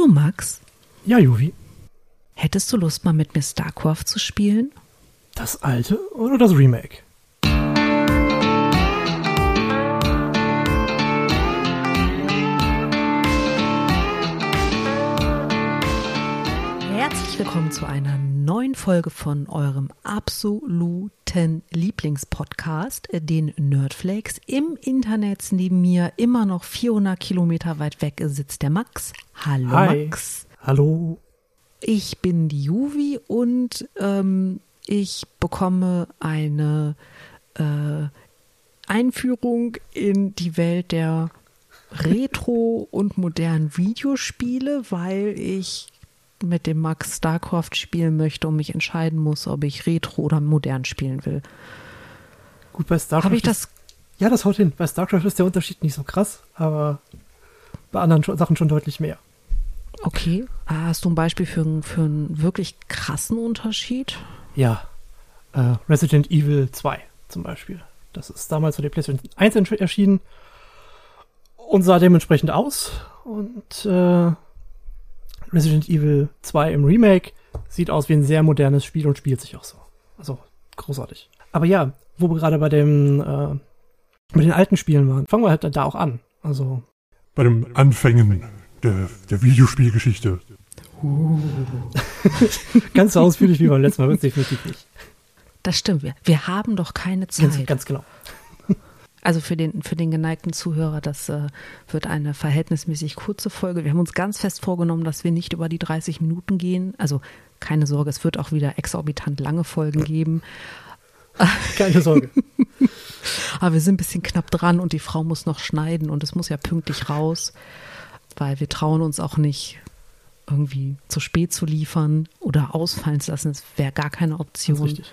Du, Max? Ja, Juvi. Hättest du Lust, mal mit mir StarCraft zu spielen? Das alte oder das Remake? Herzlich willkommen zu einer neuen Folge von eurem absoluten Lieblingspodcast, den Nerdflakes. Im Internet neben mir, immer noch 400 Kilometer weit weg, sitzt der Max. Hallo Hi. Max. Hallo. Ich bin die Juvi und ähm, ich bekomme eine äh, Einführung in die Welt der Retro- und modernen Videospiele, weil ich mit dem Max StarCraft spielen möchte und mich entscheiden muss, ob ich Retro oder modern spielen will. Gut, bei StarCraft. Habe ich ist- das? Ja, das haut hin. Bei StarCraft ist der Unterschied nicht so krass, aber bei anderen Sachen schon deutlich mehr. Okay. Hast du ein Beispiel für, einen- für einen wirklich krassen Unterschied? Ja. Äh, Resident Evil 2 zum Beispiel. Das ist damals für die PlayStation 1 entsch- erschienen und sah dementsprechend aus. Und äh, Resident Evil 2 im Remake sieht aus wie ein sehr modernes Spiel und spielt sich auch so. Also großartig. Aber ja, wo wir gerade bei dem äh, mit den alten Spielen waren, fangen wir halt da auch an. Also bei den Anfängen der, der Videospielgeschichte. ganz so ausführlich wie beim letzten Mal wird es definitiv nicht. Das stimmt. Wir, wir haben doch keine Ganz, Zeit. ganz genau. Also für den, für den geneigten Zuhörer, das äh, wird eine verhältnismäßig kurze Folge. Wir haben uns ganz fest vorgenommen, dass wir nicht über die 30 Minuten gehen. Also keine Sorge, es wird auch wieder exorbitant lange Folgen geben. Keine Sorge. Aber wir sind ein bisschen knapp dran und die Frau muss noch schneiden und es muss ja pünktlich raus, weil wir trauen uns auch nicht, irgendwie zu spät zu liefern oder ausfallen zu lassen. Das wäre gar keine Option. richtig.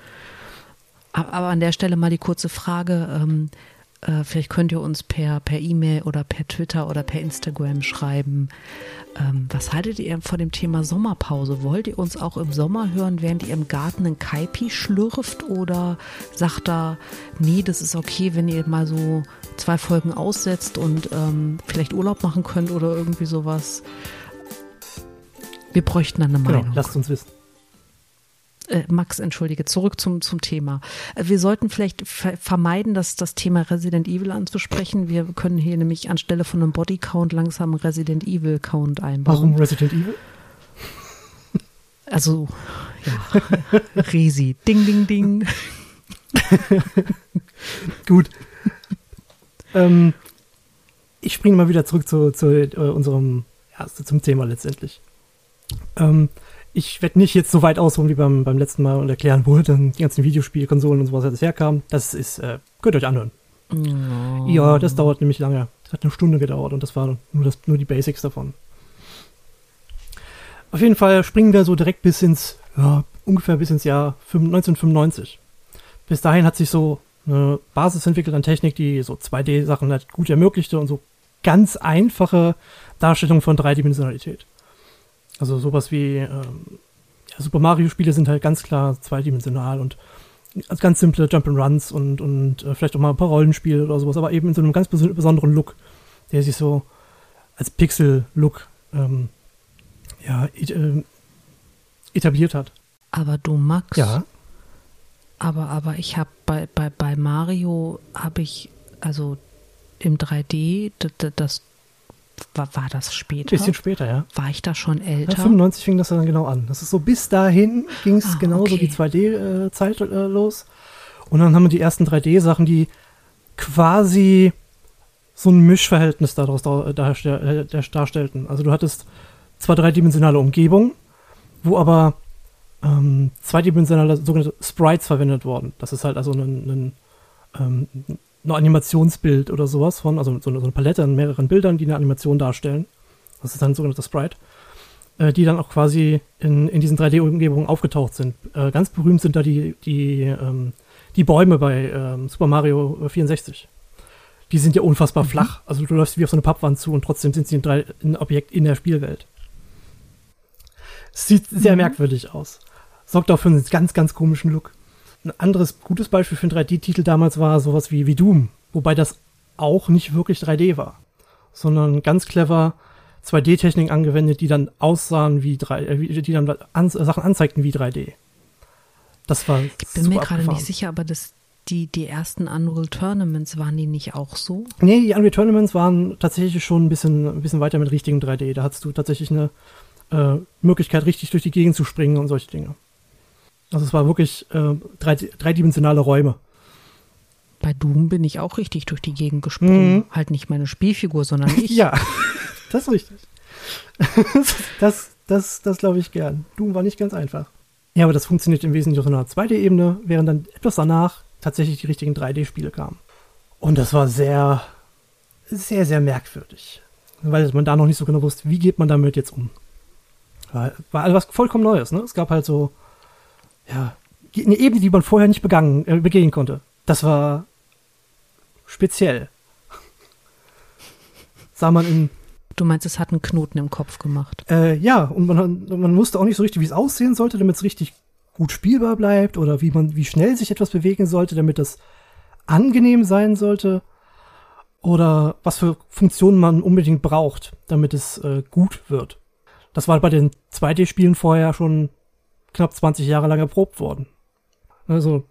Aber aber an der Stelle mal die kurze Frage. Ähm, äh, vielleicht könnt ihr uns per per E-Mail oder per Twitter oder per Instagram schreiben. Ähm, was haltet ihr von dem Thema Sommerpause? Wollt ihr uns auch im Sommer hören, während ihr im Garten einen Kaipi schlürft? Oder sagt da, nee, das ist okay, wenn ihr mal so zwei Folgen aussetzt und ähm, vielleicht Urlaub machen könnt oder irgendwie sowas? Wir bräuchten dann eine Genau, Meinung. lasst uns wissen. Äh, Max, entschuldige, zurück zum, zum Thema. Äh, Wir sollten vielleicht ver vermeiden, dass das Thema Resident Evil anzusprechen. Wir können hier nämlich anstelle von einem Bodycount langsam einen Resident Evil Count einbauen. Warum Resident Evil? Also, ja, Resi, ding, ding, ding. Gut. ähm, ich springe mal wieder zurück zu, zu äh, unserem, ja, zu- zum Thema letztendlich. Ähm, ich werde nicht jetzt so weit ausholen wie beim, beim letzten Mal und erklären, wo dann die ganzen Videospielkonsolen und sowas jetzt herkamen. Das ist, äh, könnt ihr euch anhören. Oh. Ja, das dauert nämlich lange. Das hat eine Stunde gedauert und das war nur, das, nur die Basics davon. Auf jeden Fall springen wir so direkt bis ins, ja, ungefähr bis ins Jahr 1995. Bis dahin hat sich so eine Basis entwickelt an Technik, die so 2D-Sachen halt gut ermöglichte und so ganz einfache Darstellung von Dreidimensionalität. Also sowas wie ähm, ja, Super Mario-Spiele sind halt ganz klar zweidimensional und ganz simple Jump'n'Runs und, und äh, vielleicht auch mal ein paar Rollenspiele oder sowas, aber eben in so einem ganz beso- besonderen Look, der sich so als Pixel-Look ähm, ja, äh, etabliert hat. Aber du, Max, Ja. aber, aber ich habe bei, bei, bei Mario habe ich, also im 3D, d- d- das, war, war das Ein später? bisschen später, ja. War ich da schon ja. älter? 95 fing das dann genau an. Das ist so bis dahin ging es Ah, genauso okay. die 2D-Zeit äh, los. Und dann haben wir die ersten 3D-Sachen, die quasi so ein Mischverhältnis daraus äh, dar- darstellten. Also du hattest zwar dreidimensionale Umgebung, wo aber ähm, zweidimensionale sogenannte Sprites verwendet wurden. Das ist halt also ein, ein, ähm, ein Animationsbild oder sowas von, also so eine, so eine Palette an mehreren Bildern, die eine Animation darstellen. Das ist dann ein sogenannter Sprite äh, die dann auch quasi in, in diesen 3D-Umgebungen aufgetaucht sind. Äh, ganz berühmt sind da die, die, ähm, die Bäume bei ähm, Super Mario 64. Die sind ja unfassbar flach. Also du läufst wie auf so eine Pappwand zu und trotzdem sind sie ein, ein Objekt in der Spielwelt. Sieht sehr Mhm. merkwürdig aus. Sorgt auch für einen ganz, ganz komischen Look. Ein anderes gutes Beispiel für einen 3D-Titel damals war sowas wie, wie Doom, wobei das auch nicht wirklich 3D war, sondern ganz clever 2D-Techniken angewendet, die dann aussahen wie 3, äh, die dann an, Sachen anzeigten wie 3D. Das war Ich bin mir gerade nicht sicher, aber das, die, die ersten Unreal Tournaments, waren die nicht auch so? Nee, die Unreal Tournaments waren tatsächlich schon ein bisschen, ein bisschen weiter mit richtigem 3D. Da hattest du tatsächlich eine äh, Möglichkeit, richtig durch die Gegend zu springen und solche Dinge. Also es war wirklich äh, drei, dreidimensionale Räume. Bei Doom bin ich auch richtig durch die Gegend gesprungen. Mhm. Halt nicht meine Spielfigur, sondern ich. ja, das ist richtig. das, das, das glaube ich gern. Doom war nicht ganz einfach. Ja, aber das funktioniert im Wesentlichen auf einer 2D-Ebene, während dann etwas danach tatsächlich die richtigen 3D-Spiele kamen. Und das war sehr, sehr, sehr merkwürdig. Weil man da noch nicht so genau wusste, wie geht man damit jetzt um. War, war was vollkommen Neues, ne? Es gab halt so, ja, eine Ebene, die man vorher nicht begangen, äh, begehen konnte. Das war speziell. Sah man in. Du meinst, es hat einen Knoten im Kopf gemacht? Äh, ja, und man, man wusste auch nicht so richtig, wie es aussehen sollte, damit es richtig gut spielbar bleibt oder wie man, wie schnell sich etwas bewegen sollte, damit das angenehm sein sollte oder was für Funktionen man unbedingt braucht, damit es äh, gut wird. Das war bei den 2D-Spielen vorher schon knapp 20 Jahre lang erprobt worden. Also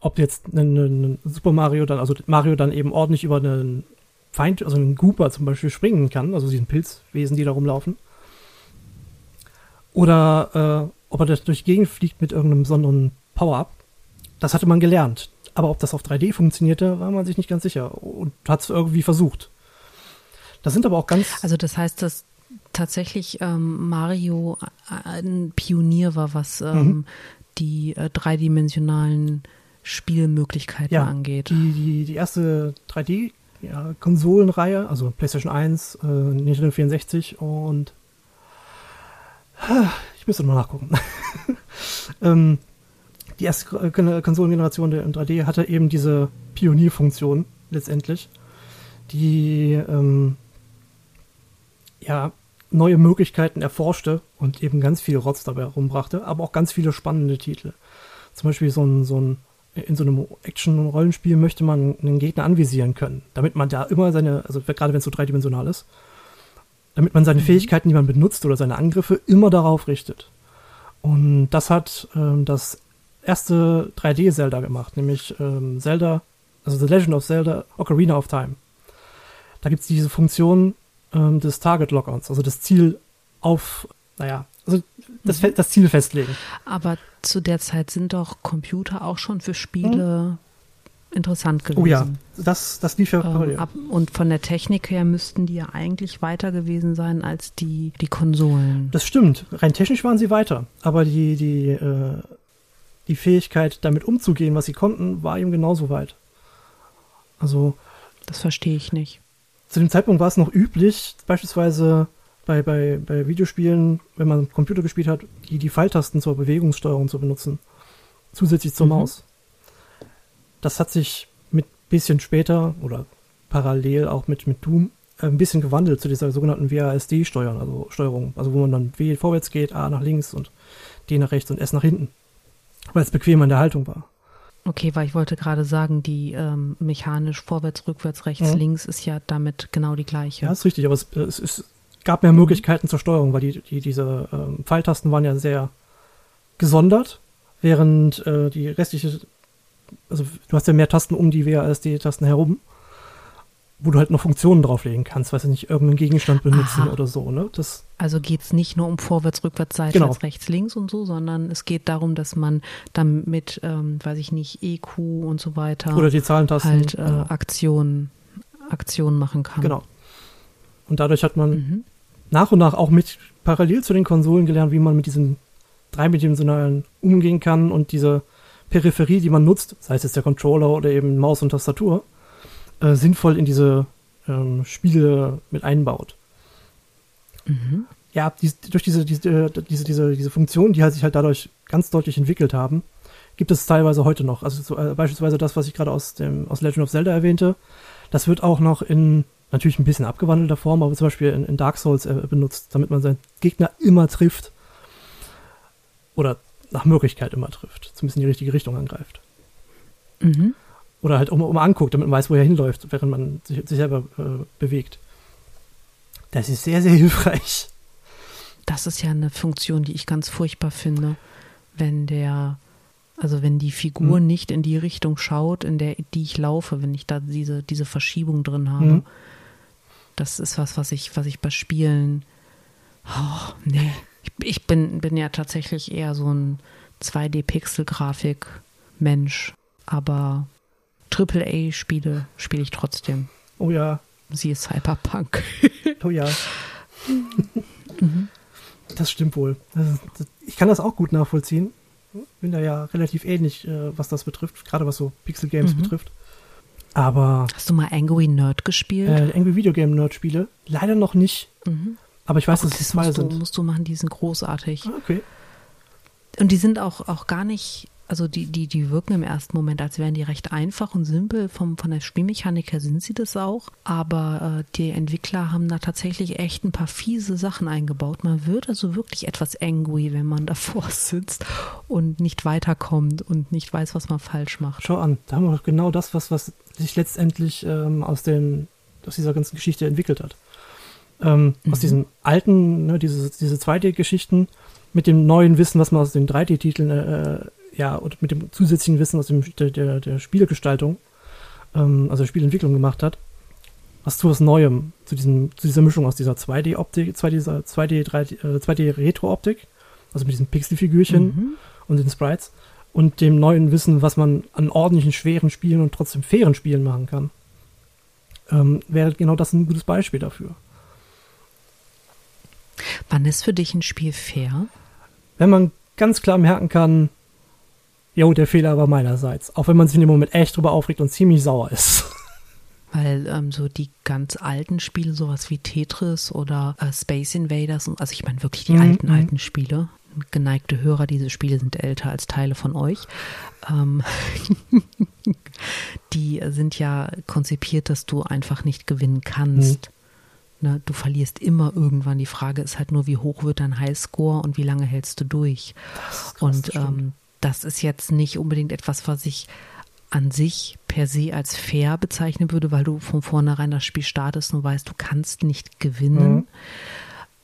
ob jetzt ein, Super Mario dann, also Mario dann eben ordentlich über einen Feind, also einen Gooper zum Beispiel springen kann, also diesen Pilzwesen, die da rumlaufen. Oder äh, ob er das durch Gegend fliegt mit irgendeinem besonderen Power-Up. Das hatte man gelernt. Aber ob das auf 3D funktionierte, war man sich nicht ganz sicher und hat es irgendwie versucht. Das sind aber auch ganz. Also das heißt, dass tatsächlich ähm, Mario ein Pionier war, was ähm, mhm. die äh, dreidimensionalen Spielmöglichkeiten ja, angeht. Die, die, die erste 3D-Konsolenreihe, ja, also PlayStation 1, äh, Nintendo 64 und ich müsste nochmal nachgucken. ähm, die erste Konsolengeneration der 3D hatte eben diese Pionierfunktion letztendlich, die ähm, ja neue Möglichkeiten erforschte und eben ganz viel Rotz dabei herumbrachte, aber auch ganz viele spannende Titel. Zum Beispiel so ein, so ein in so einem Action-Rollenspiel möchte man einen Gegner anvisieren können, damit man da immer seine, also gerade wenn es so dreidimensional ist, damit man seine mhm. Fähigkeiten, die man benutzt oder seine Angriffe immer darauf richtet. Und das hat ähm, das erste 3D-Zelda gemacht, nämlich ähm, Zelda, also The Legend of Zelda Ocarina of Time. Da gibt es diese Funktion ähm, des Target-Lock-Ons, also das Ziel auf, naja, also das, mhm. das Ziel festlegen. Aber zu der Zeit sind doch Computer auch schon für Spiele mhm. interessant gewesen. Oh ja, das, das lief ja ähm, ab, Und von der Technik her müssten die ja eigentlich weiter gewesen sein als die, die Konsolen. Das stimmt. Rein technisch waren sie weiter. Aber die, die, äh, die Fähigkeit, damit umzugehen, was sie konnten, war eben genauso weit. Also. Das verstehe ich nicht. Zu dem Zeitpunkt war es noch üblich, beispielsweise bei, bei, bei Videospielen, wenn man Computer gespielt hat, die, die Pfeiltasten zur Bewegungssteuerung zu benutzen. Zusätzlich zur mhm. Maus. Das hat sich mit bisschen später oder parallel auch mit, mit Doom äh, ein bisschen gewandelt zu dieser sogenannten WASD-Steuerung, also Steuerung, also wo man dann W vorwärts geht, A nach links und D nach rechts und S nach hinten, weil es bequem in der Haltung war. Okay, weil ich wollte gerade sagen, die ähm, mechanisch vorwärts, rückwärts, rechts, mhm. links ist ja damit genau die gleiche. Ja, ist richtig, aber es, es ist gab mehr Möglichkeiten zur Steuerung, weil die, die, diese ähm, Pfeiltasten waren ja sehr gesondert, während äh, die restliche, also du hast ja mehr Tasten um die WASD-Tasten herum, wo du halt noch Funktionen drauflegen kannst, weiß ich nicht, irgendeinen Gegenstand benutzen Aha. oder so, ne? Das also geht es nicht nur um vorwärts, rückwärts, seitwärts, genau. rechts, links und so, sondern es geht darum, dass man dann mit, ähm, weiß ich nicht, EQ und so weiter oder die Zahlentasten halt äh, genau. Aktionen, Aktionen machen kann. Genau. Und dadurch hat man mhm nach und nach auch mit parallel zu den Konsolen gelernt, wie man mit diesen dreidimensionalen umgehen kann und diese Peripherie, die man nutzt, sei es jetzt der Controller oder eben Maus und Tastatur, äh, sinnvoll in diese ähm, Spiele mit einbaut. Mhm. Ja, die, durch diese, diese, diese, diese, diese Funktionen, die halt sich halt dadurch ganz deutlich entwickelt haben, gibt es teilweise heute noch. Also so, äh, beispielsweise das, was ich gerade aus dem aus Legend of Zelda erwähnte, das wird auch noch in natürlich ein bisschen abgewandelter Form, aber zum Beispiel in, in Dark Souls äh, benutzt, damit man seinen Gegner immer trifft. Oder nach Möglichkeit immer trifft. Zumindest in die richtige Richtung angreift. Mhm. Oder halt um, um anguckt, damit man weiß, wo er hinläuft, während man sich, sich selber äh, bewegt. Das ist sehr, sehr hilfreich. Das ist ja eine Funktion, die ich ganz furchtbar finde, wenn der, also wenn die Figur Hm. nicht in die Richtung schaut, in der die ich laufe, wenn ich da diese, diese Verschiebung drin habe. Hm. Das ist was, was ich, was ich bei Spielen. Oh, nee. Ich, ich bin, bin ja tatsächlich eher so ein 2D-Pixel-Grafik-Mensch. Aber AAA-Spiele spiele ich trotzdem. Oh ja, Siehe Cyberpunk. oh ja. Das stimmt wohl. Das ist, das, ich kann das auch gut nachvollziehen. Bin da ja relativ ähnlich, äh, was das betrifft, gerade was so Pixel Games Mhm. betrifft. Aber Hast du mal Angry Nerd gespielt? äh, irgendwie Videogame Nerd Spiele leider noch nicht. Mhm. Aber ich weiß, Oh, dass es das zwei musst du, sind. musst du machen, die sind großartig. Ah, Okay. Und die sind auch, auch gar nicht, also die, die, die wirken im ersten Moment, als wären die recht einfach und simpel. Vom, von der Spielmechanik her sind sie das auch. Aber äh, die Entwickler haben da tatsächlich echt ein paar fiese Sachen eingebaut. Man wird also wirklich etwas angry, wenn man davor sitzt und nicht weiterkommt und nicht weiß, was man falsch macht. Schau an, da haben wir doch genau das, was, was sich letztendlich ähm, aus, den, aus dieser ganzen Geschichte entwickelt hat. Ähm, Aus Mhm. diesen alten, ne, diese, diese 2D-Geschichten mit dem neuen Wissen, was man aus den 3D-Titeln, äh, ja, und mit dem zusätzlichen Wissen aus dem, der, der, der Spielegestaltung, ähm, also der Spielentwicklung gemacht hat, was zu was Neuem, zu, diesem, zu dieser Mischung aus dieser 2D-Optik, 2D, 2D, 3D, äh, 2D-Retro-Optik, also mit diesen Pixelfigürchen, Mhm. und den Sprites und dem neuen Wissen, was man an ordentlichen, schweren Spielen und trotzdem fairen Spielen machen kann, ähm, wäre genau das ein gutes Beispiel dafür. Wann ist für dich ein Spiel fair? Wenn man ganz klar merken kann, jo, der Fehler war meinerseits, auch wenn man sich in dem Moment echt drüber aufregt und ziemlich sauer ist. Weil ähm, so die ganz alten Spiele, sowas wie Tetris oder äh, Space Invaders, und, also ich meine wirklich die Mhm, alten, mhm. alten Spiele. Geneigte Hörer, diese Spiele sind älter als Teile von euch. Ähm, die sind ja konzipiert, dass du einfach nicht gewinnen kannst. Ne, du verlierst immer irgendwann. Die Frage ist halt nur, wie hoch wird dein Highscore und wie lange hältst du durch? Und das stimmt. ähm, das ist jetzt nicht unbedingt etwas, was ich an sich per se als fair bezeichnen würde, weil du von vornherein das Spiel startest und weißt, du kannst nicht gewinnen. Mhm.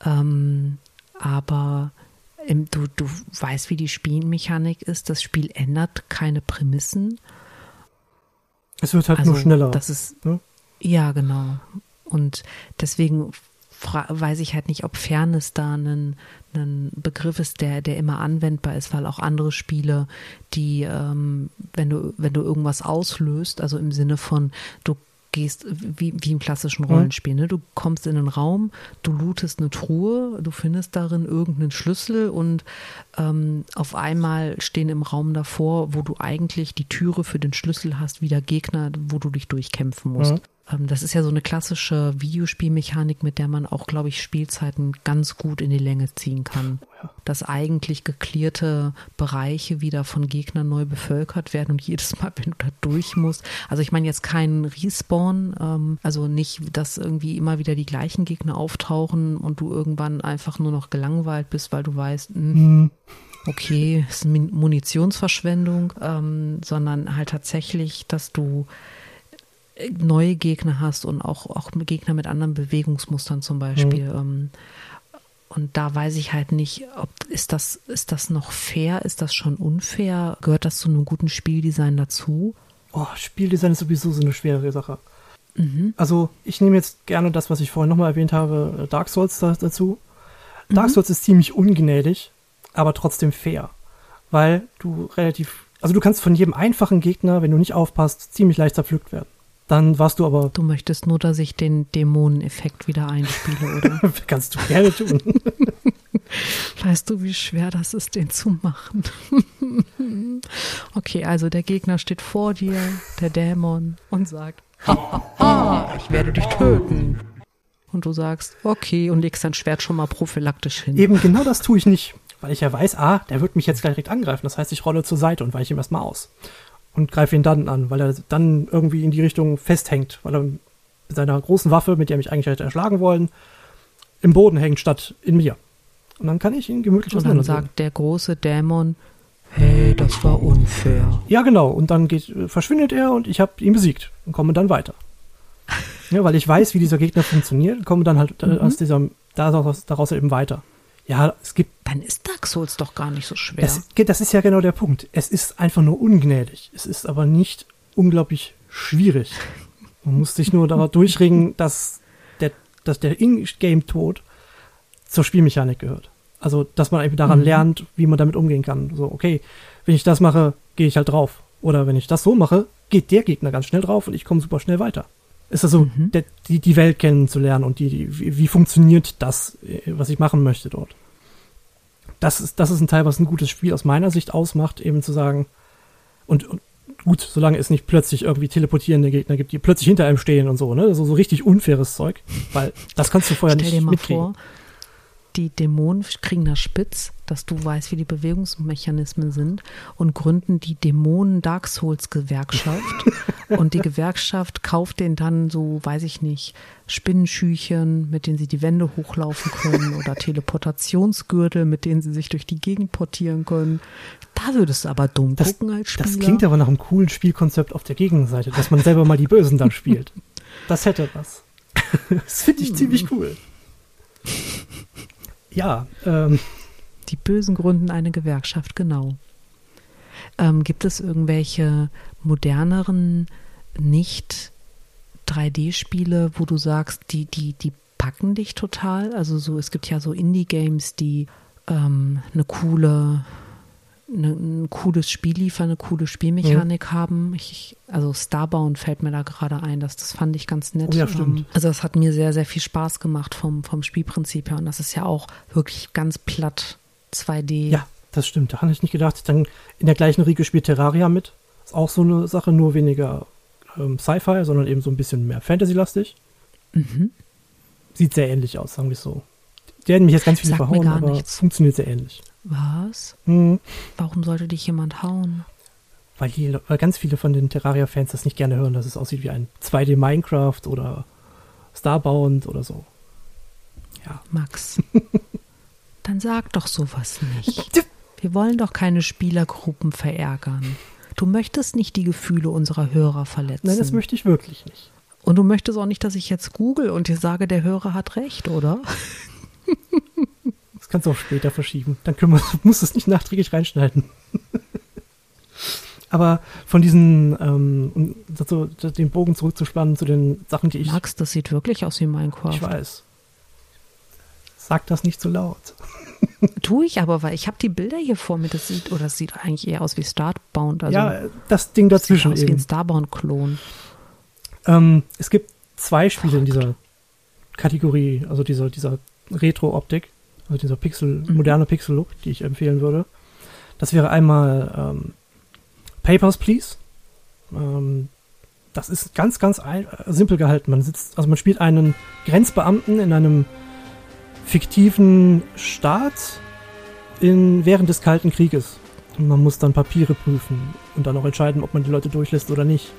Ähm, aber im, du, du weißt, wie die Spielmechanik ist. Das Spiel ändert keine Prämissen. Es wird halt Also nur schneller. Das ist ne? ja genau. Und deswegen weiß ich halt nicht, ob Fairness da ein, ein Begriff ist, der, der immer anwendbar ist, weil auch andere Spiele, die, ähm, wenn du, wenn du irgendwas auslöst, also im Sinne von, du gehst wie, wie im klassischen Rollenspiel, ne? Du kommst in einen Raum, du lootest eine Truhe, du findest darin irgendeinen Schlüssel und ähm, auf einmal stehen im Raum davor, wo du eigentlich die Türe für den Schlüssel hast, wieder Gegner, wo du dich durchkämpfen musst. Mhm. Ähm, das ist ja so eine klassische Videospielmechanik, mit der man auch, glaube ich, Spielzeiten ganz gut in die Länge ziehen kann. Dass eigentlich geklärte Bereiche wieder von Gegnern neu bevölkert werden und jedes Mal, wenn du da durch musst. Also ich meine jetzt keinen Respawn, ähm, also nicht, dass irgendwie immer wieder die gleichen Gegner auftauchen und du irgendwann einfach nur noch gelangweilt bist, weil du weißt, mh, Hm, okay, ist Min- Munitionsverschwendung, ähm, sondern halt tatsächlich, dass du neue Gegner hast und auch, auch Gegner mit anderen Bewegungsmustern zum Beispiel. Ähm, und da weiß ich halt nicht, ob ist das, ist das noch fair, ist das schon unfair? Gehört das zu einem guten Spieldesign dazu? oh, Spieldesign ist sowieso so eine schwere Sache. Mhm. Also ich nehme jetzt gerne das, was ich vorhin nochmal erwähnt habe, äh, Dark Souls da, dazu. Dark Mhm. Souls ist ziemlich ungnädig, aber trotzdem fair. Weil du relativ, also du kannst von jedem einfachen Gegner, wenn du nicht aufpasst, ziemlich leicht zerpflückt werden. Dann warst du aber, Du möchtest nur, dass ich den Dämoneneffekt wieder einspiele, oder? kannst du gerne tun. Weißt du, wie schwer das ist, den zu machen? okay, also der Gegner steht vor dir, der Dämon, und sagt, ha, ha, ha, ich werde dich töten. Und du sagst, okay, und legst dein Schwert schon mal prophylaktisch hin. Eben genau das tue ich nicht, weil ich ja weiß, ah, der wird mich jetzt gleich direkt angreifen. Das heißt, ich rolle zur Seite und weiche ihm erstmal aus. Und greife ihn dann an, weil er dann irgendwie in die Richtung festhängt, weil er mit seiner großen Waffe, mit der er mich eigentlich hätte erschlagen wollen, im Boden hängt statt in mir. Und dann kann ich ihn gemütlich Und dann sagt der große Dämon, hey, das war unfair. Ja, genau. Und dann geht, äh, verschwindet er und ich habe ihn besiegt und komme dann weiter. Ja, weil ich weiß, wie dieser Gegner funktioniert, komme dann halt äh, Mhm. aus dieser, daraus, daraus eben weiter. Ja, es gibt, Dann ist Dark Souls doch gar nicht so schwer. es, das ist ja genau der Punkt. Es ist einfach nur ungnädig. Es ist aber nicht unglaublich schwierig. Man muss sich nur darauf durchringen, dass der, dass der In-Game-Tod zur Spielmechanik gehört. Also, dass man eben daran Mhm. lernt, wie man damit umgehen kann. So, okay, wenn ich das mache, gehe ich halt drauf. Oder wenn ich das so mache, geht der Gegner ganz schnell drauf und ich komme super schnell weiter. Ist also, Mhm. der, die, die Welt kennenzulernen und die, die, wie, wie funktioniert das, äh, was ich machen möchte dort. Das ist, das ist ein Teil, was ein gutes Spiel aus meiner Sicht ausmacht, eben zu sagen, und, und gut, solange es nicht plötzlich irgendwie teleportierende Gegner gibt, die plötzlich hinter einem stehen und so, ne? Also so richtig unfaires Zeug, weil das kannst du vorher Stell nicht dir mal mitkriegen. vor, die Dämonen kriegen das spitz, dass du weißt, wie die Bewegungsmechanismen sind und gründen die Dämonen Dark Souls Gewerkschaft. und die Gewerkschaft kauft denen dann so, weiß ich nicht, Spinnenschüchen, mit denen sie die Wände hochlaufen können oder Teleportationsgürtel, mit denen sie sich durch die Gegend portieren können. Da würdest du aber dumm Das, gucken als Spieler. das klingt aber nach einem coolen Spielkonzept auf der Gegenseite, dass man selber mal die Bösen dann spielt. Das hätte was. Das finde ich ziemlich cool. Ja, ähm, Die Bösen gründen eine Gewerkschaft, genau. Ähm, gibt es irgendwelche moderneren, nicht 3D-Spiele, wo du sagst, die, die, die packen dich total? Also so, es gibt ja so Indie-Games, die ähm, eine coole, eine, ein cooles Spiel liefern, eine coole Spielmechanik haben. Ich, also Starbound fällt mir da gerade ein, das, das fand ich ganz nett. Oh ja, stimmt. Ähm, also das hat mir sehr, sehr viel Spaß gemacht vom, vom Spielprinzip her und das ist ja auch wirklich ganz platt 2D. ja, das stimmt. Da habe ich nicht gedacht. Dann in der gleichen Riege spielt Terraria mit. Ist auch so eine Sache, nur weniger ähm, Sci-Fi, sondern eben so ein bisschen mehr Fantasy-lastig. Mhm. Sieht sehr ähnlich aus, sagen wir es so. Die werden mich jetzt ganz mir verhauen, gar aber nichts. funktioniert sehr ähnlich. Was? Hm. Warum sollte dich jemand hauen? Weil, die, weil ganz viele von den Terraria-Fans das nicht gerne hören, dass es aussieht wie ein 2D Minecraft oder Starbound oder so. Ja. Max. Dann sag doch sowas nicht. Wir wollen doch keine Spielergruppen verärgern. Du möchtest nicht die Gefühle unserer Hörer verletzen. Nein, das möchte ich wirklich nicht. und du möchtest auch nicht, dass ich jetzt google und dir sage, der Hörer hat recht, oder? Das kannst du auch später verschieben. Dann können wir, du musst es nicht nachträglich reinschneiden. Aber von diesen, ähm, um dazu, den Bogen zurückzuspannen zu den Sachen, die ich, Max, das sieht wirklich aus wie Minecraft. ich weiß. Sag das nicht so laut. Tue ich aber, weil ich habe die Bilder hier vor mir. Das sieht, oder das sieht eigentlich eher aus wie Starbound. Also ja, das Ding das dazwischen sieht aus wie eben. ein Starbound-Klon. Ähm, es gibt zwei Spiele in dieser Kategorie, also dieser, dieser Retro-Optik, also dieser Pixel, Mhm. moderne Pixel-Look, die ich empfehlen würde. Das wäre einmal ähm, Papers, Please. Ähm, das ist ganz, ganz ein, äh, simpel gehalten. Man sitzt, also man spielt einen Grenzbeamten in einem fiktiven Staat in, während des Kalten Krieges. Und man muss dann Papiere prüfen und dann auch entscheiden, ob man die Leute durchlässt oder nicht.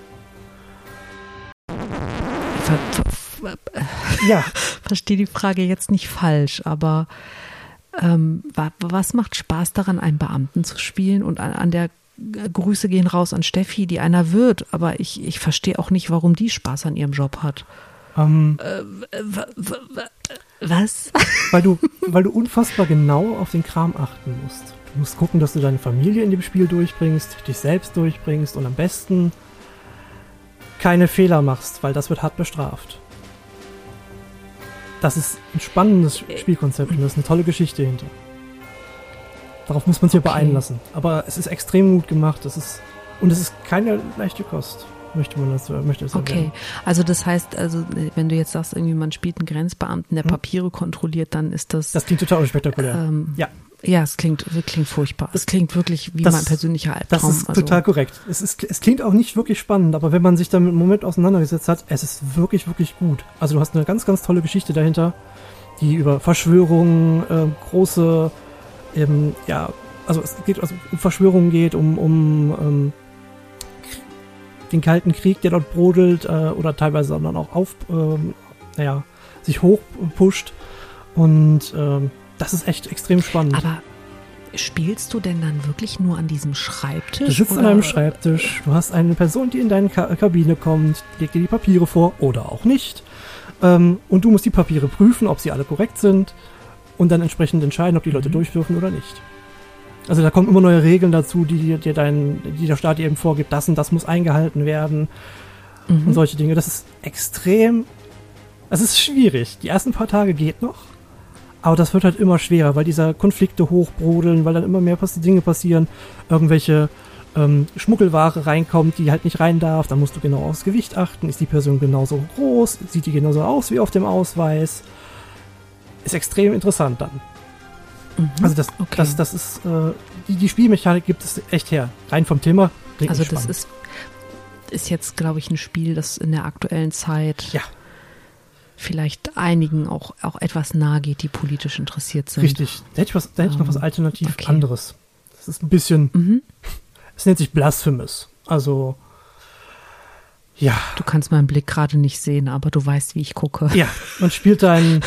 Ja, verstehe die Frage jetzt nicht falsch, aber ähm, wa was macht Spaß daran, einen Beamten zu spielen und an, an der äh, Grüße gehen raus an Steffi, die einer wird, aber ich, ich verstehe auch nicht, warum die Spaß an ihrem Job hat. ähm, w- Was? weil du, weil du unfassbar genau auf den Kram achten musst. Du musst gucken, dass du deine Familie in dem Spiel durchbringst, dich selbst durchbringst und am besten keine Fehler machst, weil das wird hart bestraft. Das ist ein spannendes Spielkonzept und das ist eine tolle Geschichte hinter. Darauf muss man sich aber Okay. einlassen. Aber es ist extrem gut gemacht. Es ist, und es ist keine leichte Kost, möchte man das, möchte es Okay, erwähnen. also das heißt, also äh, wenn du jetzt sagst, irgendwie man spielt einen Grenzbeamten, der Hm? Papiere kontrolliert, dann ist das, Das klingt total unspektakulär. ähm, ja. Ja, es klingt, es klingt furchtbar. Es klingt wirklich wie Das- mein persönlicher Das Albtraum. ist also, total korrekt. Es, ist, es klingt auch nicht wirklich spannend, aber wenn man sich damit einen Moment auseinandergesetzt hat, es ist wirklich, wirklich gut. Also du hast eine ganz, ganz tolle Geschichte dahinter, die über Verschwörungen, ähm, große, ähm, ja, also es geht also um Verschwörungen geht, um, um ähm, den Kalten Krieg, der dort brodelt, äh, oder teilweise dann auch auf, ähm, naja, sich hochpusht. Und ähm, das ist echt extrem spannend. Aber spielst du denn dann wirklich nur an diesem Schreibtisch? Du sitzt oder? an einem Schreibtisch, du hast eine Person, die in deine Ka Kabine kommt, legt dir die Papiere vor oder auch nicht. Ähm, und du musst die Papiere prüfen, ob sie alle korrekt sind und dann entsprechend entscheiden, ob die Leute Mhm. durch dürfen oder nicht. Also da kommen immer neue Regeln dazu, die dir- dir dein, die der Staat dir eben vorgibt, das und das muss eingehalten werden Mhm. und solche Dinge. Das ist extrem, es ist schwierig. Die ersten paar Tage geht noch, aber das wird halt immer schwerer, weil diese Konflikte hochbrodeln, weil dann immer mehr Dinge passieren, irgendwelche ähm, Schmuggelware reinkommt, die halt nicht rein darf, dann musst du genau aufs Gewicht achten, ist die Person genauso groß, sieht die genauso aus wie auf dem Ausweis. Ist extrem interessant dann. Mhm. Also das, Okay. das, das ist, äh, die, die Spielmechanik gibt es echt her. Rein vom Thema. Also das spannend. ist, ist jetzt, glaube ich, ein Spiel, das in der aktuellen Zeit Ja. Vielleicht einigen auch, auch etwas nahe geht, die politisch interessiert sind. Richtig. Da hätte ich, was, da hätte ich noch was Ähm, alternativ okay. anderes. Das ist ein bisschen, Mhm. es nennt sich Blasphemous. Also, ja, Du kannst meinen Blick gerade nicht sehen, aber du weißt, wie ich gucke. ja, man spielt einen,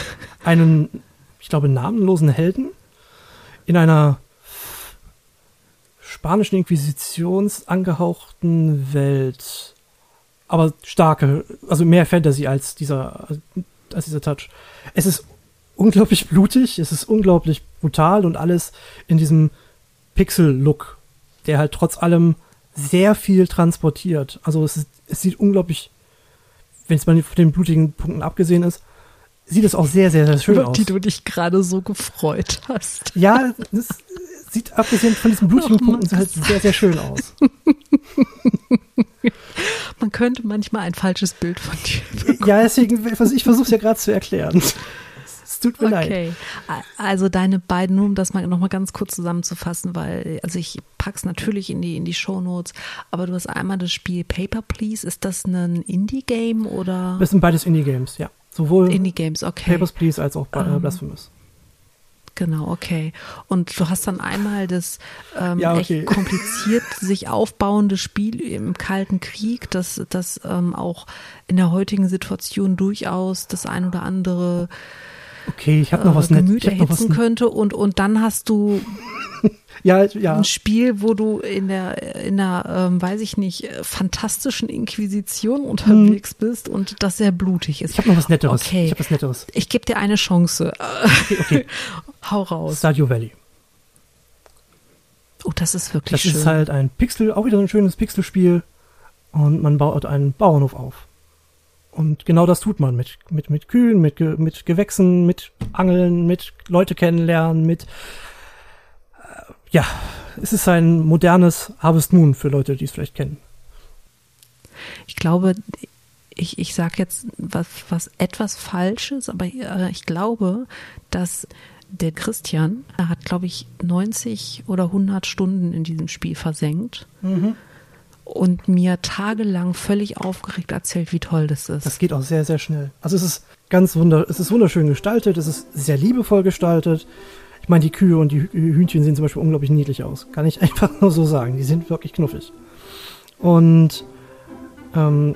einen, ich glaube, namenlosen Helden in einer spanischen Inquisitions angehauchten Welt. Aber starke, also mehr Fantasy als dieser, als dieser Touch. Es ist unglaublich blutig, es ist unglaublich brutal und alles in diesem Pixel-Look, der halt trotz allem sehr viel transportiert. Also es, ist, es sieht unglaublich, wenn es mal von den blutigen Punkten abgesehen ist, sieht es auch sehr, sehr, sehr schön Über aus. die du dich gerade so gefreut hast. Ja, es sieht abgesehen von diesen blutigen Mann. Punkten halt sehr, sehr schön aus. Man könnte manchmal ein falsches Bild von dir Ja, deswegen, ich versuche es ja gerade zu erklären. Es tut mir leid. Okay, A- also deine beiden, nur um das mal noch mal ganz kurz zusammenzufassen, weil also ich pack's natürlich in die in die Shownotes, aber du hast einmal das Spiel Paper Please, ist das ein Indie Game oder Das sind beides Indie-Games, ja. Sowohl Indie Games, okay. Papers, Please als auch äh, Ähm, Blasphemous. Genau, okay. Und du hast dann einmal das ähm, Ja, okay. echt kompliziert sich aufbauende Spiel im Kalten Krieg, das, das ähm, auch in der heutigen Situation durchaus das ein oder andere Okay, ich habe noch äh, was nett. Gemüt Ich hab noch was erhitzen könnte. Und, und dann hast du Ja, ja. ein Spiel, wo du in der, in der, ähm, weiß ich nicht, äh, fantastischen Inquisition unterwegs bist und das sehr blutig ist. Ich habe noch was Netteres. Okay. Ich habe was Netteres. Ich gebe dir eine Chance. Okay, okay. Hau raus. Stardew Valley. Oh, das ist wirklich Das schön. ist halt ein Pixel, auch wieder ein schönes Pixelspiel. Und man baut einen Bauernhof auf. Und genau das tut man mit, mit, mit Kühen, mit, mit Gewächsen, mit Angeln, mit Leute kennenlernen, mit, ja, es ist ein modernes Harvest Moon für Leute, die es vielleicht kennen. Ich glaube, ich, ich sage jetzt was, was etwas Falsches, aber äh, ich glaube, dass der Christian er hat, glaube ich, 90 oder 100 Stunden in diesem Spiel versenkt und mir tagelang völlig aufgeregt erzählt, wie toll das ist. Das geht auch sehr, sehr schnell. Also es ist ganz wunder, es ist wunderschön gestaltet, es ist sehr liebevoll gestaltet. Ich meine, die Kühe und die Hü- Hühnchen sehen zum Beispiel unglaublich niedlich aus. Kann ich einfach nur so sagen. Die sind wirklich knuffig. Und ähm,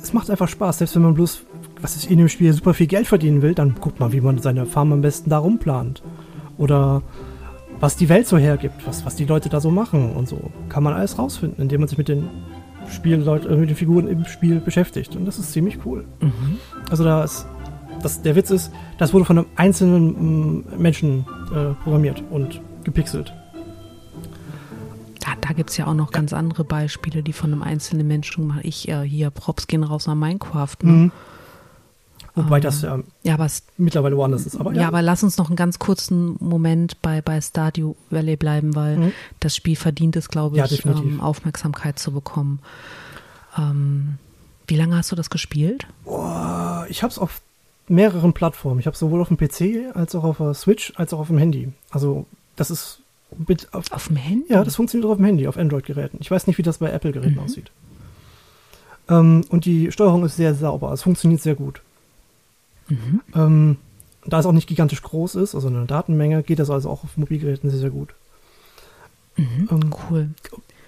es macht einfach Spaß, selbst wenn man bloß, was ist in dem Spiel, super viel Geld verdienen will, dann guckt man, wie man seine Farm am besten da rumplant. Oder was die Welt so hergibt, was, was die Leute da so machen und so. Kann man alles rausfinden, indem man sich mit den Spielleut äh, mit den Figuren im Spiel beschäftigt. Und das ist ziemlich cool. Mhm. Also da ist, das, der Witz ist, das wurde von einem einzelnen mm, Menschen äh, programmiert und gepixelt. Da, da gibt es ja auch noch ganz andere Beispiele, die von einem einzelnen Menschen gemacht. Ich äh, hier, Props gehen raus nach Minecraft. Ne? Mhm. Wobei Ähm, das ja Ja, aber es mittlerweile woanders ist. Aber Ja, ja, aber lass uns noch einen ganz kurzen Moment bei, bei Stardew Valley bleiben, weil Mhm. das Spiel verdient es, glaube Ja, ich, ähm, Aufmerksamkeit zu bekommen. Ähm, wie lange hast du das gespielt? Boah, ich habe es auf mehreren Plattformen. Ich habe sowohl auf dem PC als auch auf der Switch als auch auf dem Handy. Also das ist mit, auf, Auf dem Handy? ja, das funktioniert auch auf dem Handy, auf Android-Geräten. Ich weiß nicht, wie das bei Apple-Geräten Mhm. aussieht. Ähm, und die Steuerung ist sehr sauber. Es funktioniert sehr gut. Mhm. Ähm, da es auch nicht gigantisch groß ist, also eine Datenmenge, geht das also auch auf Mobilgeräten sehr, sehr gut. Mhm. Ähm, Cool.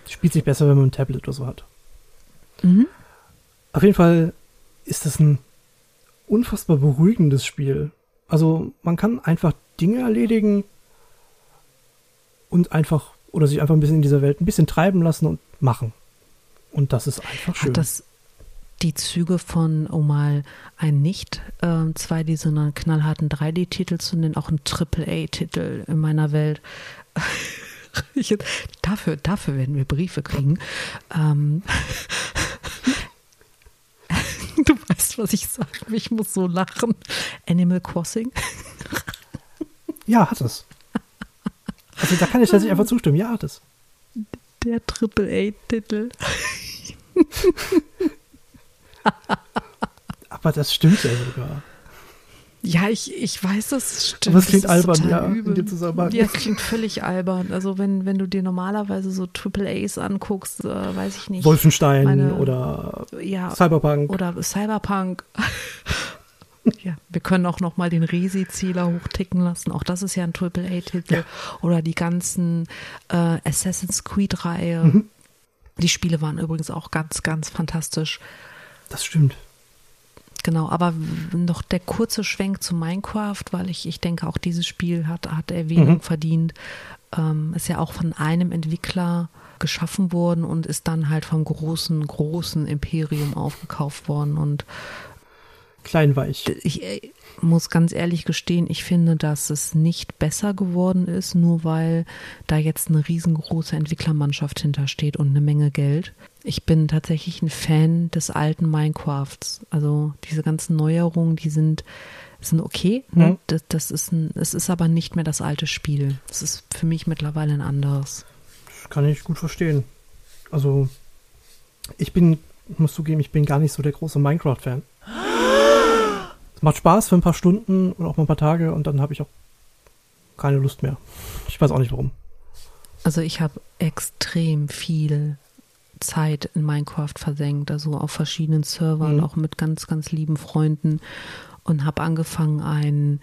spielt sich besser, wenn man ein Tablet oder so hat. Mhm. Auf jeden Fall ist das ein unfassbar beruhigendes Spiel. Also man kann einfach Dinge erledigen, und einfach, oder sich einfach ein bisschen in dieser Welt ein bisschen treiben lassen und machen. Und das ist einfach schön. Hat das die Züge von, um mal ein nicht äh, 2D, sondern knallharten 3D-Titel zu nennen, auch ein Triple-A-Titel in meiner Welt. ich, dafür, dafür werden wir Briefe kriegen. Ähm, weißt, was ich sage. Ich muss so lachen. Animal Crossing. ja, hat es. Also da kann ich tatsächlich einfach zustimmen. Ja, hat es. Der Triple-A-Titel. Aber das stimmt ja sogar. Ja, ich, ich weiß, das stimmt. Aber es klingt das albern, ja, übel. in dem Zusammenhang. Ja, es klingt völlig albern. Also wenn, wenn du dir normalerweise so Triple A's anguckst, äh, weiß ich nicht. Wolfenstein Meine- oder ja, Cyberpunk. oder Cyberpunk. ja, wir können auch noch mal den Resi-Zähler hochticken lassen. Auch das ist ja ein Triple A-Titel. Ja. Oder die ganzen äh, Assassin's Creed-Reihe. Mhm. Die Spiele waren übrigens auch ganz, ganz fantastisch. Das stimmt. Genau, aber noch der kurze Schwenk zu Minecraft, weil ich, ich denke, auch dieses Spiel hat, hat Erwähnung Mhm. verdient. Ähm, ist ja auch von einem Entwickler geschaffen worden und ist dann halt vom großen, großen Imperium aufgekauft worden. Und Kleinweich. ich äh, muss ganz ehrlich gestehen, ich finde, dass es nicht besser geworden ist, nur weil da jetzt eine riesengroße Entwicklermannschaft hintersteht und eine Menge Geld. Ich bin tatsächlich ein Fan des alten Minecrafts. Also diese ganzen Neuerungen, die sind, sind okay. Ne? Mhm. Das, das ist ein, es ist aber nicht mehr das alte Spiel. Es ist für mich mittlerweile ein anderes. Das kann ich gut verstehen. Also, ich bin, ich muss zugeben, ich bin gar nicht so der große Minecraft-Fan. Macht Spaß für ein paar Stunden oder auch mal ein paar Tage und dann habe ich auch keine Lust mehr. Ich weiß auch nicht warum. Also ich habe extrem viel Zeit in Minecraft versenkt, also auf verschiedenen Servern, Mhm. auch mit ganz, ganz lieben Freunden und habe angefangen, einen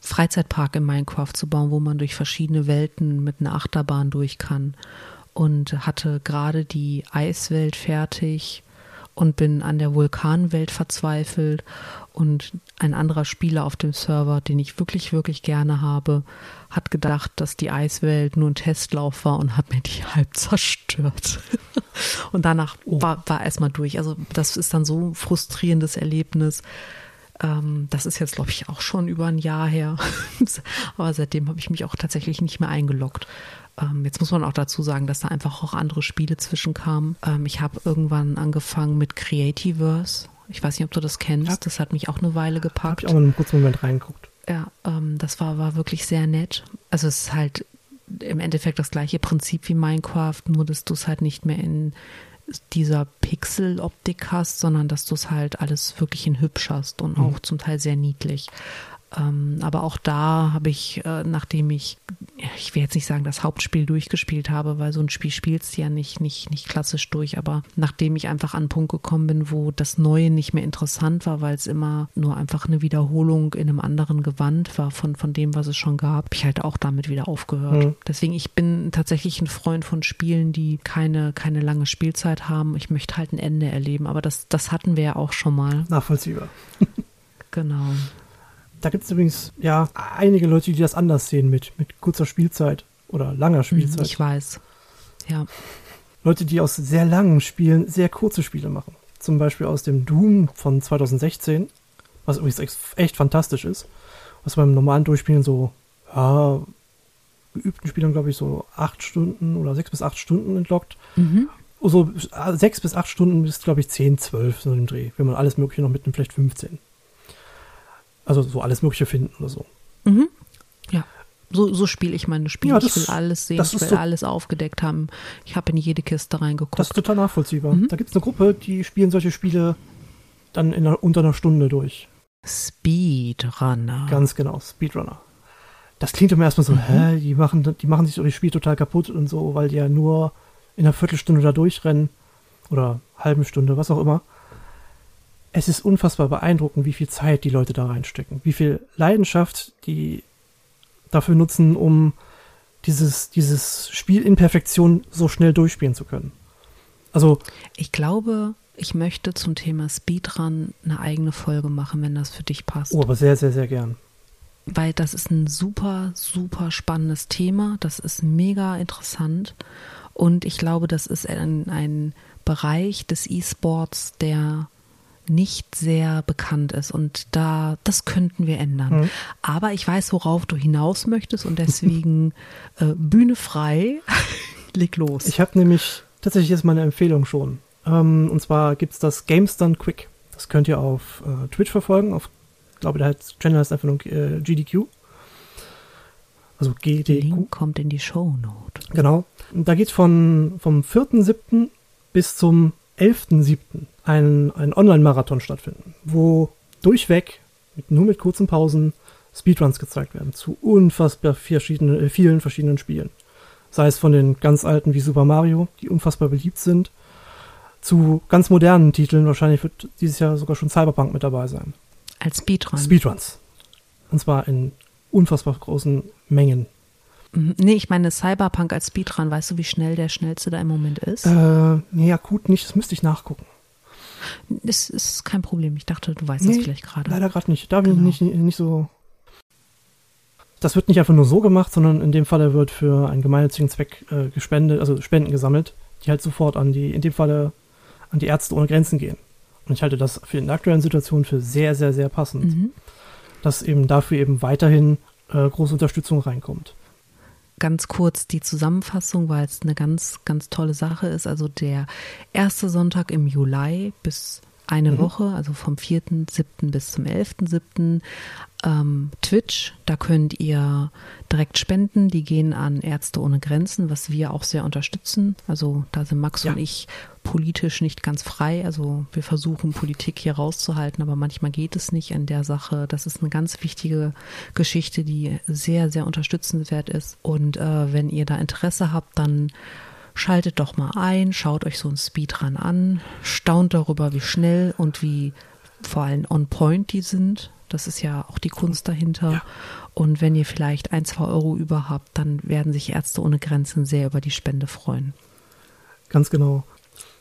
Freizeitpark in Minecraft zu bauen, wo man durch verschiedene Welten mit einer Achterbahn durch kann und hatte gerade die Eiswelt fertig und bin an der Vulkanwelt verzweifelt und ein anderer Spieler auf dem Server, den ich wirklich, wirklich gerne habe, hat gedacht, dass die Eiswelt nur ein Testlauf war und hat mir die halb zerstört. und danach Oh. war, war erstmal durch. Also das ist dann so ein frustrierendes Erlebnis. Ähm, das ist jetzt, glaube ich, auch schon über ein Jahr her. Aber seitdem habe ich mich auch tatsächlich nicht mehr eingeloggt. Ähm, jetzt muss man auch dazu sagen, dass da einfach auch andere Spiele zwischenkamen. Ähm, ich habe irgendwann angefangen mit Creativerse. Ich weiß nicht, ob du das kennst. Ja. Das hat mich auch eine Weile Habe gepackt. ich auch mal einen kurzen Moment reingeguckt. Ja, ähm, das war, war wirklich sehr nett. Also es ist halt im Endeffekt das gleiche Prinzip wie Minecraft, nur dass du es halt nicht mehr in dieser Pixel-Optik hast, sondern dass du es halt alles wirklich in hübsch hast und Mhm. auch zum Teil sehr niedlich. Ähm, aber auch da habe ich, äh, nachdem ich, ich will jetzt nicht sagen, das Hauptspiel durchgespielt habe, weil so ein Spiel spielst du ja nicht, nicht, nicht klassisch durch, aber nachdem ich einfach an einen Punkt gekommen bin, wo das Neue nicht mehr interessant war, weil es immer nur einfach eine Wiederholung in einem anderen Gewand war von, von dem, was es schon gab, habe ich halt auch damit wieder aufgehört. Mhm. Deswegen, ich bin tatsächlich ein Freund von Spielen, die keine, keine lange Spielzeit haben. Ich möchte halt ein Ende erleben, aber das, das hatten wir ja auch schon mal. Nachvollziehbar. Genau. Da gibt es übrigens ja einige Leute, die das anders sehen mit, mit kurzer Spielzeit oder langer Mhm, Spielzeit. Ich weiß. Ja. Leute, die aus sehr langen Spielen sehr kurze Spiele machen. Zum Beispiel aus dem Doom von 2016, was übrigens echt fantastisch ist. Was beim normalen Durchspielen so, ja, geübten Spielern, glaube ich, so acht Stunden oder sechs bis acht Stunden entlockt. Mhm. So äh, sechs bis acht Stunden bis, glaube ich, zehn, zwölf so im Dreh. Wenn man alles Mögliche noch mitnimmt, vielleicht 15. Also so alles Mögliche finden oder so. Mhm. Ja. So, so spiele ich meine Spiele. Ja, ich das- will alles sehen, ich will so- alles aufgedeckt haben. Ich habe in jede Kiste reingeguckt. Das ist total nachvollziehbar. Mhm. Da gibt es eine Gruppe, die spielen solche Spiele dann in einer, unter einer Stunde durch. Speedrunner. Ganz genau, Speedrunner. Das klingt immer erstmal so, Mhm. hä, die machen, die machen sich so das Spiel total kaputt und so, weil die ja nur in einer Viertelstunde da durchrennen oder halben Stunde, was auch immer. Es ist unfassbar beeindruckend, wie viel Zeit die Leute da reinstecken, wie viel Leidenschaft die dafür nutzen, um dieses, dieses Spiel in Perfektion so schnell durchspielen zu können. Also, Ich glaube, ich möchte zum Thema Speedrun eine eigene Folge machen, wenn das für dich passt. oh, aber sehr, sehr, sehr gern. weil das ist ein super, super spannendes Thema. Das ist mega interessant. Und ich glaube, das ist ein, ein Bereich des E-Sports, der nicht sehr bekannt ist und da das könnten wir ändern. Mhm. Aber ich weiß, worauf du hinaus möchtest und deswegen äh, Bühne frei, leg los. Ich habe nämlich tatsächlich jetzt meine Empfehlung schon. Ähm, und zwar gibt es das Games Done Quick. Das könnt ihr auf äh, Twitch verfolgen. Auf, ich glaube, der Channel heißt einfach nur äh, GDQ. Also GDQ. Link kommt in die Show Note. Genau. Und da geht von vom 4.7. bis zum 11.7. ein, ein Online-Marathon stattfinden, wo durchweg, mit, nur mit kurzen Pausen, Speedruns gezeigt werden zu unfassbar verschiedene, äh, vielen verschiedenen Spielen. Sei es von den ganz alten wie Super Mario, die unfassbar beliebt sind, zu ganz modernen Titeln. Wahrscheinlich wird dieses Jahr sogar schon Cyberpunk mit dabei sein. Als Speedrun. Speedruns. Und zwar in unfassbar großen Mengen. Mhm. Nee, ich meine Cyberpunk als Speedrun. Weißt du, wie schnell der schnellste da im Moment ist? Äh, nee, akut nicht. Das müsste ich nachgucken. Das ist kein Problem. Ich dachte, du weißt nee, das vielleicht gerade. Leider gerade nicht. Da bin genau. ich nicht, nicht so. Das wird nicht einfach nur so gemacht, sondern in dem Falle wird für einen gemeinnützigen Zweck äh, gespendet, also Spenden gesammelt, die halt sofort an die, in dem Falle an die Ärzte ohne Grenzen gehen. Und ich halte das für in der aktuellen Situation für sehr, sehr, sehr passend, mhm. dass eben dafür eben weiterhin äh, große Unterstützung reinkommt ganz kurz die Zusammenfassung, weil es eine ganz, ganz tolle Sache ist. Also der erste Sonntag im Juli bis eine mhm. Woche, also vom 4.7. bis zum 11.7. Ähm, Twitch, da könnt ihr direkt spenden. Die gehen an Ärzte ohne Grenzen, was wir auch sehr unterstützen. Also da sind Max ja. und ich politisch nicht ganz frei. Also wir versuchen Politik hier rauszuhalten, aber manchmal geht es nicht in der Sache. Das ist eine ganz wichtige Geschichte, die sehr, sehr unterstützenswert ist. Und äh, wenn ihr da Interesse habt, dann schaltet doch mal ein, schaut euch so ein Speedrun an, staunt darüber, wie schnell und wie vor allem on point die sind. Das ist ja auch die Kunst dahinter. Ja. Und wenn ihr vielleicht ein, zwei Euro über habt, dann werden sich Ärzte ohne Grenzen sehr über die Spende freuen. Ganz genau.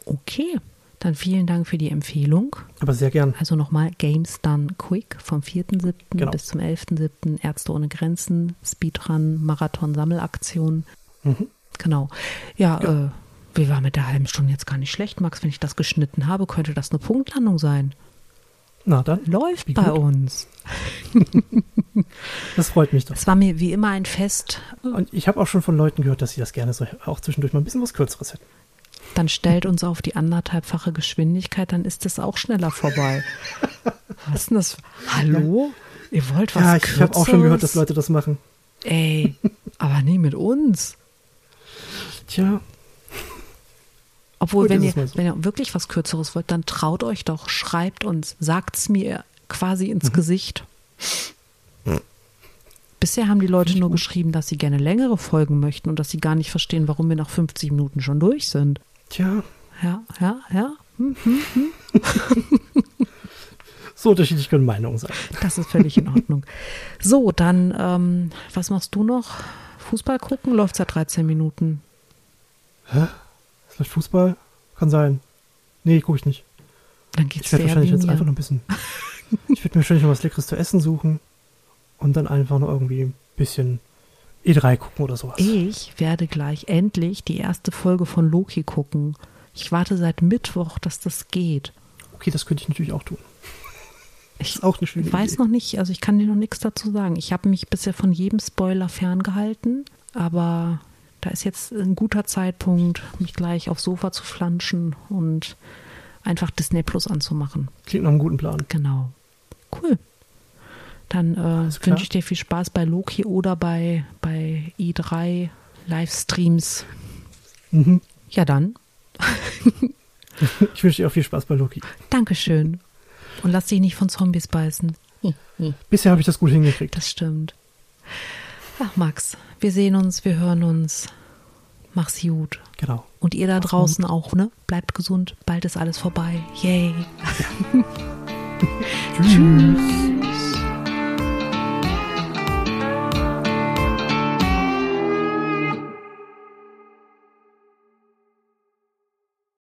Okay, dann vielen Dank für die Empfehlung. Aber sehr gern. Also nochmal Games Done Quick vom 4.7. Genau. bis zum 11.7. Ärzte ohne Grenzen, Speedrun, Marathon, Sammelaktion. Mhm. Genau. Ja, ja. Äh, wir waren mit der halben Stunde jetzt gar nicht schlecht, Max. Wenn ich das geschnitten habe, könnte das eine Punktlandung sein. Na dann. Läuft bei uns. das freut mich doch. Es war mir wie immer ein Fest. Und ich habe auch schon von Leuten gehört, dass sie das gerne so auch zwischendurch mal ein bisschen was Kürzeres hätten dann stellt uns auf die anderthalbfache Geschwindigkeit, dann ist es auch schneller vorbei. Was ist denn das? Hallo? Ihr wollt was Ja, ich habe auch schon gehört, dass Leute das machen. Ey, aber nie mit uns. Tja. Obwohl, Gut, wenn, ihr, so. wenn ihr wirklich was Kürzeres wollt, dann traut euch doch, schreibt uns, sagt es mir quasi ins mhm. Gesicht. Bisher haben die Leute nur geschrieben, dass sie gerne längere Folgen möchten und dass sie gar nicht verstehen, warum wir nach 50 Minuten schon durch sind. Tja. Ja, ja, ja. Hm, hm, hm. so unterschiedlich können Meinungen sein. Das ist völlig in Ordnung. So, dann, ähm, was machst du noch? Fußball gucken? Läuft seit 13 Minuten. Hä? Es läuft Fußball? Kann sein. Nee, gucke ich nicht. Dann geht's Ich werde wahrscheinlich jetzt einfach noch ein bisschen. ich werde mir wahrscheinlich noch was Leckeres zu essen suchen und dann einfach noch irgendwie ein bisschen E3 gucken oder sowas. Ich werde gleich endlich die erste Folge von Loki gucken. Ich warte seit Mittwoch, dass das geht. Okay, das könnte ich natürlich auch tun. Ich ist auch eine schöne weiß Idee. noch nicht, also ich kann dir noch nichts dazu sagen. Ich habe mich bisher von jedem Spoiler ferngehalten, aber da ist jetzt ein guter Zeitpunkt, mich gleich aufs Sofa zu flanschen und einfach Disney Plus anzumachen. Klingt nach einem guten Plan. Genau. Cool. Dann äh, wünsche ich dir viel Spaß bei Loki oder bei, bei i3 Livestreams. Mhm. Ja, dann. ich wünsche dir auch viel Spaß bei Loki. Dankeschön. Und lass dich nicht von Zombies beißen. Bisher habe ich das gut hingekriegt. Das stimmt. Ach, Max, wir sehen uns, wir hören uns. Mach's gut. Genau. Und ihr da Mach's draußen gut. auch, ne? Bleibt gesund, bald ist alles vorbei. Yay. Ja. Tschüss.